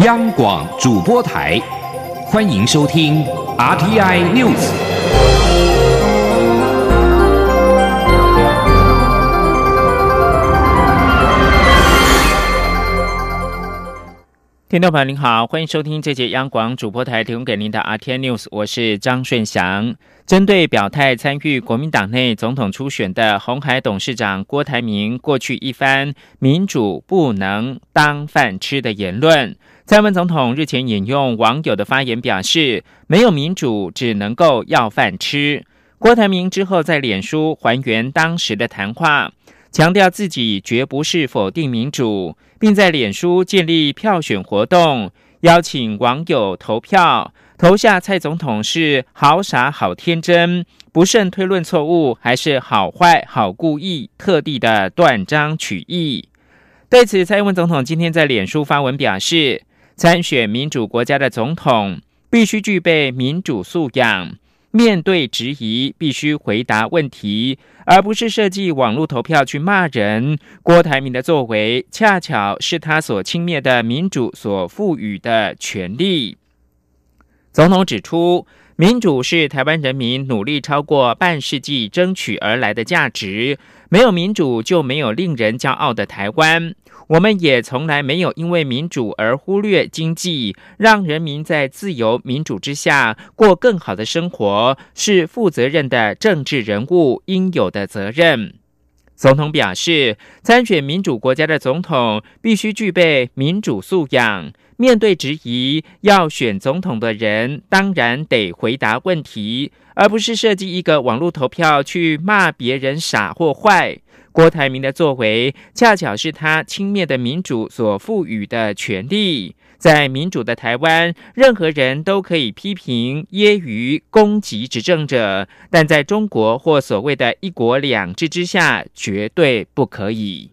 央广主播台，欢迎收听 RTI News。听众朋友您好，欢迎收听这节央广主播台提供给您的 RTI News，我是张顺祥。针对表态参与国民党内总统初选的红海董事长郭台铭过去一番“民主不能当饭吃”的言论，蔡英文总统日前引用网友的发言表示：“没有民主，只能够要饭吃。”郭台铭之后在脸书还原当时的谈话，强调自己绝不是否定民主，并在脸书建立票选活动，邀请网友投票。投下蔡总统是好傻好天真，不慎推论错误，还是好坏好故意特地的断章取义？对此，蔡英文总统今天在脸书发文表示，参选民主国家的总统必须具备民主素养，面对质疑必须回答问题，而不是设计网络投票去骂人。郭台铭的作为，恰巧是他所轻蔑的民主所赋予的权利。总统指出，民主是台湾人民努力超过半世纪争取而来的价值。没有民主，就没有令人骄傲的台湾。我们也从来没有因为民主而忽略经济，让人民在自由民主之下过更好的生活，是负责任的政治人物应有的责任。总统表示，参选民主国家的总统必须具备民主素养。面对质疑，要选总统的人当然得回答问题，而不是设计一个网络投票去骂别人傻或坏。郭台铭的作为，恰巧是他轻蔑的民主所赋予的权利。在民主的台湾，任何人都可以批评、揶揄、攻击执政者，但在中国或所谓的一国两制之下，绝对不可以。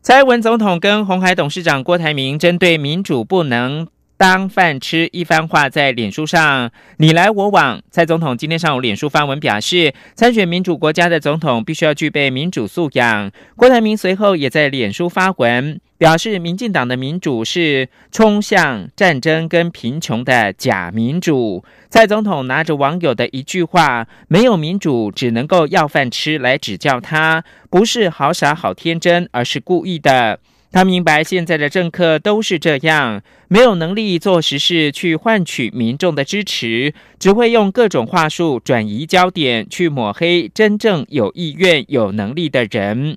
蔡文总统跟红海董事长郭台铭针对民主不能当饭吃一番话，在脸书上你来我往。蔡总统今天上午脸书发文表示，参选民主国家的总统必须要具备民主素养。郭台铭随后也在脸书发文。表示，民进党的民主是冲向战争跟贫穷的假民主。蔡总统拿着网友的一句话“没有民主，只能够要饭吃”来指教他，不是好傻好天真，而是故意的。他明白现在的政客都是这样，没有能力做实事去换取民众的支持，只会用各种话术转移焦点，去抹黑真正有意愿、有能力的人。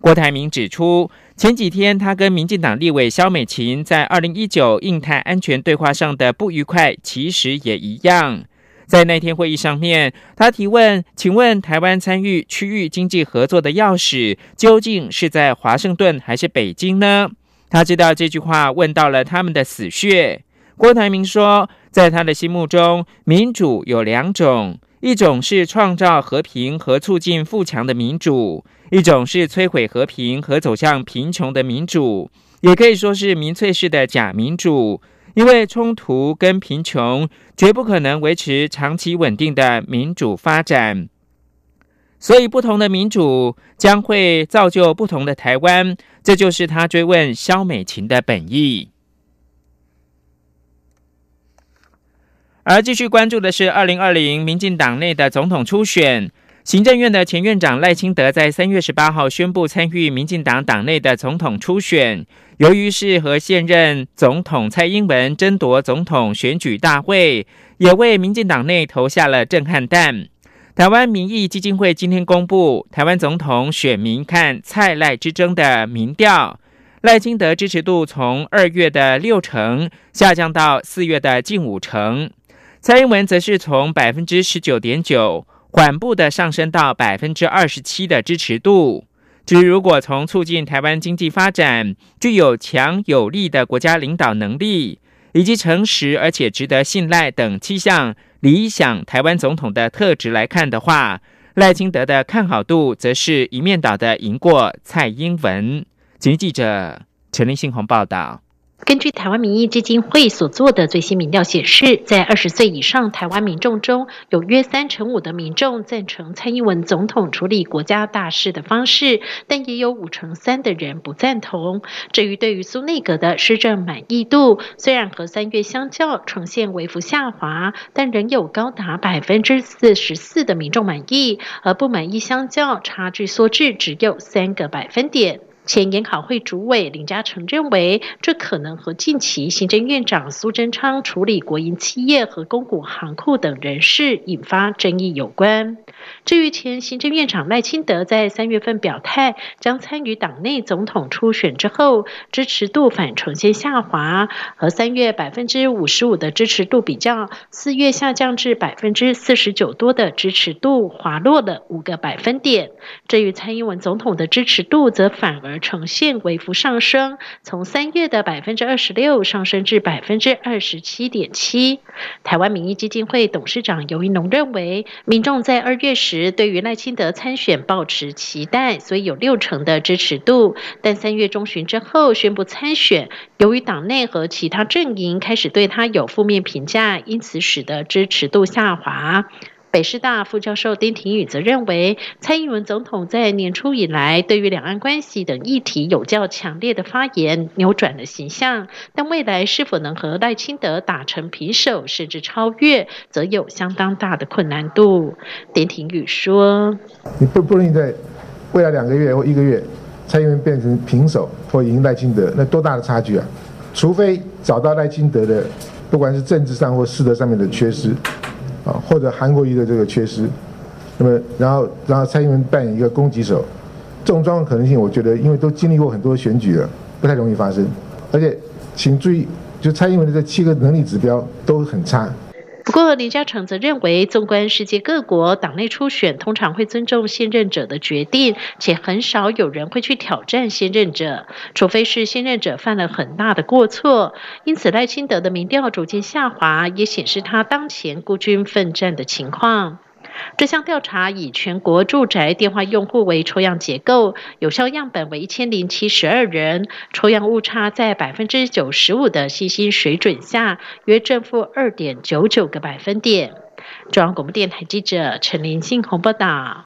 郭台铭指出。前几天，他跟民进党立委萧美琴在二零一九印太安全对话上的不愉快，其实也一样。在那天会议上面，他提问：“请问台湾参与区域经济合作的钥匙，究竟是在华盛顿还是北京呢？”他知道这句话问到了他们的死穴。郭台铭说，在他的心目中，民主有两种。一种是创造和平和促进富强的民主，一种是摧毁和平和走向贫穷的民主，也可以说是民粹式的假民主。因为冲突跟贫穷绝不可能维持长期稳定的民主发展，所以不同的民主将会造就不同的台湾。这就是他追问肖美琴的本意。而继续关注的是二零二零民进党内的总统初选，行政院的前院长赖清德在三月十八号宣布参与民进党党内的总统初选。由于是和现任总统蔡英文争夺总统选举大会，也为民进党内投下了震撼弹。台湾民意基金会今天公布台湾总统选民看蔡赖之争的民调，赖清德支持度从二月的六成下降到四月的近五成。蔡英文则是从百分之十九点九缓步的上升到百分之二十七的支持度。至于如果从促进台湾经济发展、具有强有力的国家领导能力，以及诚实而且值得信赖等七项理想台湾总统的特质来看的话，赖清德的看好度则是一面倒的赢过蔡英文。请记者陈立信鸿报道。根据台湾民意基金会所做的最新民调显示，在二十岁以上台湾民众中，有约三成五的民众赞成蔡英文总统处理国家大事的方式，但也有五成三的人不赞同。至于对于苏内阁的施政满意度，虽然和三月相较呈现微幅下滑，但仍有高达百分之四十四的民众满意，而不满意相较差距缩至只有三个百分点。前研考会主委林嘉诚认为，这可能和近期行政院长苏贞昌处理国营企业和公股行库等人事引发争议有关。至于前行政院长赖清德在三月份表态将参与党内总统初选之后，支持度反呈现下滑，和三月百分之五十五的支持度比较，四月下降至百分之四十九多的支持度滑落了五个百分点。至于蔡英文总统的支持度，则反而呈现微幅上升，从三月的百分之二十六上升至百分之二十七点七。台湾民意基金会董事长尤一农认为，民众在二月时对于赖清德参选抱持期待，所以有六成的支持度。但三月中旬之后宣布参选，由于党内和其他阵营开始对他有负面评价，因此使得支持度下滑。北师大副教授丁廷宇则认为，蔡英文总统在年初以来对于两岸关系等议题有较强烈的发言，扭转了形象。但未来是否能和赖清德打成平手，甚至超越，则有相当大的困难度。丁廷宇说：“你不不能在未来两个月或一个月，蔡英文变成平手或赢赖清德，那多大的差距啊？除非找到赖清德的，不管是政治上或师德上面的缺失。”啊，或者韩国瑜的这个缺失，那么然后然后蔡英文扮演一个攻击手，这种状况可能性，我觉得因为都经历过很多选举了，不太容易发生。而且请注意，就蔡英文的这七个能力指标都很差。不过林嘉诚则认为，纵观世界各国，党内初选通常会尊重现任者的决定，且很少有人会去挑战现任者，除非是现任者犯了很大的过错。因此，赖清德的民调逐渐下滑，也显示他当前孤军奋战的情况。这项调查以全国住宅电话用户为抽样结构，有效样本为一千零七十二人，抽样误差在百分之九十五的信心水准下，约正负二点九九个百分点。中央广播电台记者陈林信宏报道。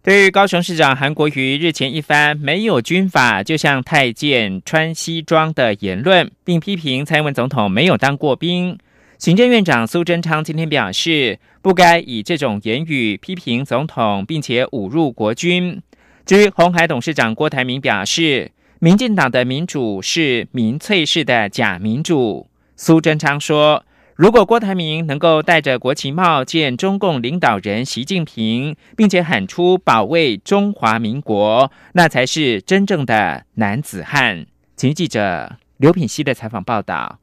对于高雄市长韩国瑜日前一番“没有军法就像太监穿西装”的言论，并批评蔡英文总统没有当过兵。行政院长苏贞昌今天表示，不该以这种言语批评总统，并且侮辱国军。至于红海董事长郭台铭表示，民进党的民主是民粹式的假民主。苏贞昌说，如果郭台铭能够戴着国旗帽见中共领导人习近平，并且喊出保卫中华民国，那才是真正的男子汉。请记者刘品熙的采访报道。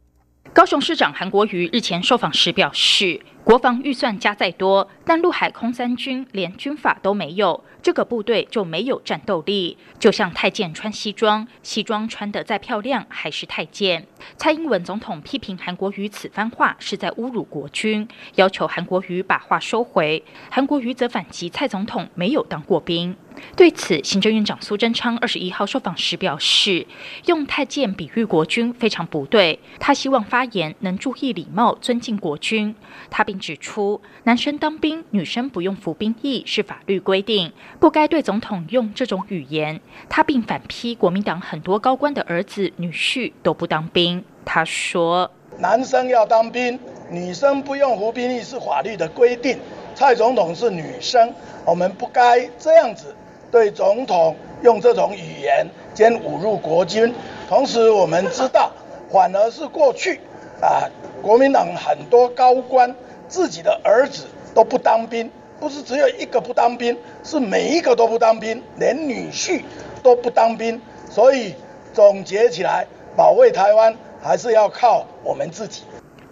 高雄市长韩国瑜日前受访时表示，国防预算加再多，但陆海空三军连军法都没有。这个部队就没有战斗力，就像太监穿西装，西装穿得再漂亮还是太监。蔡英文总统批评韩国瑜此番话是在侮辱国军，要求韩国瑜把话收回。韩国瑜则反击蔡总统没有当过兵。对此，行政院长苏贞昌二十一号受访时表示，用太监比喻国军非常不对，他希望发言能注意礼貌，尊敬国军。他并指出，男生当兵，女生不用服兵役是法律规定。不该对总统用这种语言。他并反批国民党很多高官的儿子女婿都不当兵。他说：“男生要当兵，女生不用服兵役是法律的规定。蔡总统是女生，我们不该这样子对总统用这种语言兼侮辱国军。同时，我们知道，反而是过去啊，国民党很多高官自己的儿子都不当兵。”不是只有一个不当兵，是每一个都不当兵，连女婿都不当兵。所以总结起来，保卫台湾还是要靠我们自己。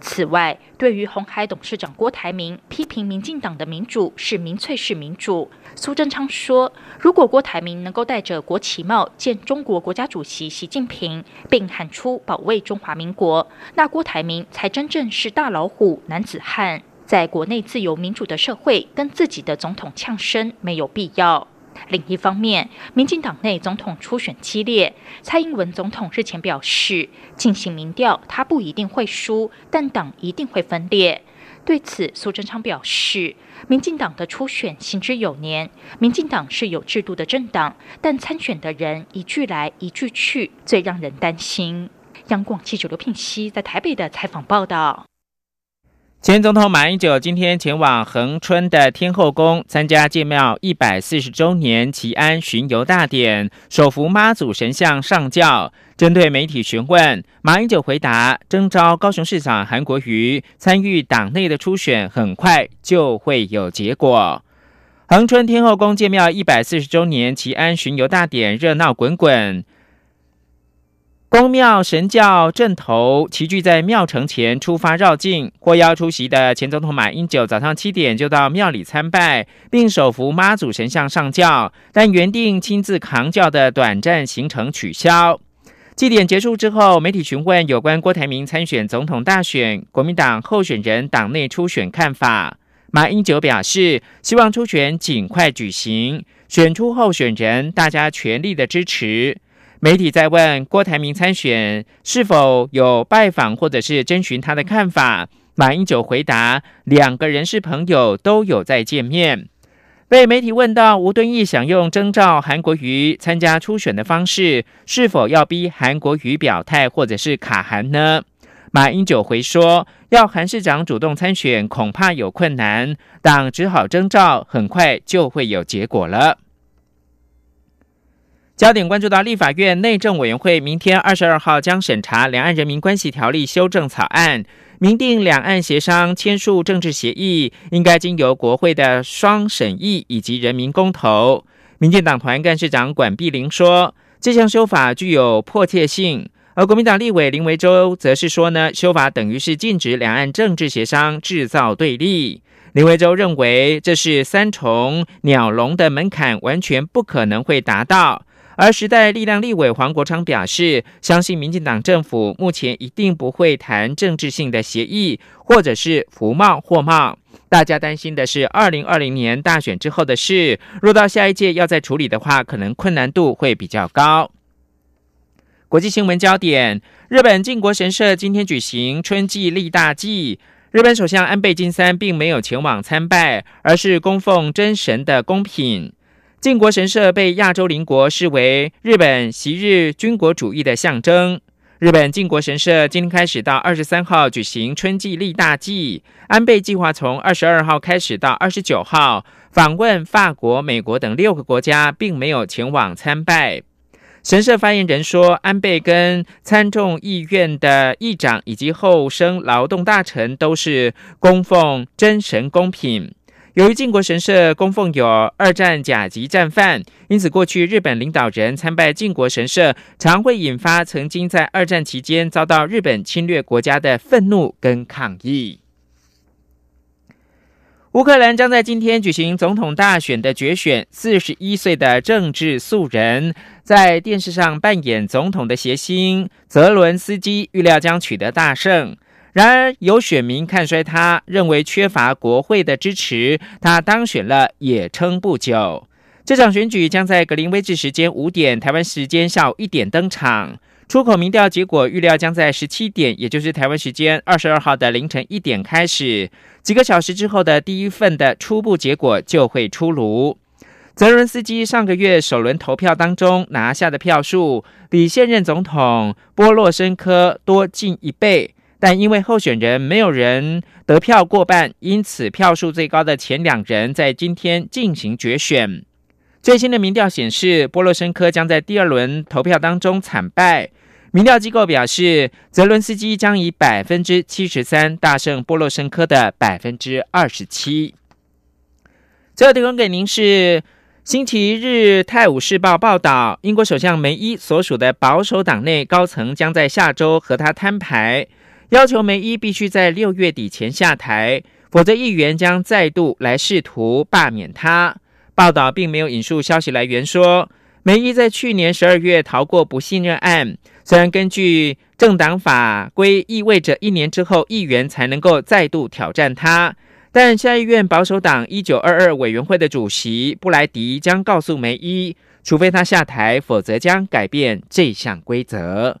此外，对于红海董事长郭台铭批评民进党的民主是民粹式民主，苏贞昌说，如果郭台铭能够戴着国旗帽见中国国家主席习近平，并喊出保卫中华民国，那郭台铭才真正是大老虎、男子汉。在国内自由民主的社会，跟自己的总统呛声没有必要。另一方面，民进党内总统初选激烈，蔡英文总统日前表示，进行民调，他不一定会输，但党一定会分裂。对此，苏贞昌表示，民进党的初选行之有年，民进党是有制度的政党，但参选的人一句来一句去，最让人担心。央广记者刘聘熙在台北的采访报道。前总统马英九今天前往恒春的天后宫参加建庙一百四十周年祈安巡游大典，手扶妈祖神像上轿。针对媒体询问，马英九回答：征召高雄市长韩国瑜参与党内的初选，很快就会有结果。恒春天后宫建庙一百四十周年祈安巡游大典热闹滚滚。宫庙神教阵头齐聚在庙城前出发绕境，获邀出席的前总统马英九早上七点就到庙里参拜，并手扶妈祖神像上轿，但原定亲自扛轿的短暂行程取消。祭典结束之后，媒体询问有关郭台铭参选总统大选、国民党候选人党内初选看法，马英九表示希望初选尽快举行，选出候选人，大家全力的支持。媒体在问郭台铭参选是否有拜访或者是征询他的看法，马英九回答：两个人是朋友，都有在见面。被媒体问到吴敦义想用征召韩国瑜参加初选的方式，是否要逼韩国瑜表态或者是卡韩呢？马英九回说：要韩市长主动参选，恐怕有困难，党只好征召，很快就会有结果了。焦点关注到立法院内政委员会明天二十二号将审查《两岸人民关系条例》修正草案，明定两岸协商签署政治协议应该经由国会的双审议以及人民公投。民进党团干事长管碧玲说，这项修法具有迫切性，而国民党立委林维洲则是说呢，修法等于是禁止两岸政治协商，制造对立。林维洲认为，这是三重鸟笼的门槛，完全不可能会达到。而时代力量立委黄国昌表示，相信民进党政府目前一定不会谈政治性的协议，或者是服贸货贸。大家担心的是二零二零年大选之后的事，若到下一届要再处理的话，可能困难度会比较高。国际新闻焦点：日本靖国神社今天举行春季立大祭，日本首相安倍晋三并没有前往参拜，而是供奉真神的贡品。靖国神社被亚洲邻国视为日本昔日军国主义的象征。日本靖国神社今天开始到二十三号举行春季立大祭。安倍计划从二十二号开始到二十九号访问法国、美国等六个国家，并没有前往参拜。神社发言人说，安倍跟参众议院的议长以及后生劳动大臣都是供奉真神公品。由于靖国神社供奉有二战甲级战犯，因此过去日本领导人参拜靖国神社，常会引发曾经在二战期间遭到日本侵略国家的愤怒跟抗议。乌克兰将在今天举行总统大选的决选，四十一岁的政治素人，在电视上扮演总统的谐星泽伦斯基，预料将取得大胜。然而，有选民看衰他，认为缺乏国会的支持，他当选了也撑不久。这场选举将在格林威治时间五点、台湾时间下午一点登场。出口民调结果预料将在十七点，也就是台湾时间二十二号的凌晨一点开始。几个小时之后的第一份的初步结果就会出炉。泽伦斯基上个月首轮投票当中拿下的票数，比现任总统波洛申科多近一倍。但因为候选人没有人得票过半，因此票数最高的前两人在今天进行决选。最新的民调显示，波洛申科将在第二轮投票当中惨败。民调机构表示，泽伦斯基将以百分之七十三大胜波洛申科的百分之二十七。最后提供给您是星期日《泰晤士报》报道，英国首相梅伊所属的保守党内高层将在下周和他摊牌。要求梅伊必须在六月底前下台，否则议员将再度来试图罢免他。报道并没有引述消息来源说，梅伊在去年十二月逃过不信任案。虽然根据政党法规意味着一年之后议员才能够再度挑战他，但下议院保守党一九二二委员会的主席布莱迪将告诉梅伊，除非他下台，否则将改变这项规则。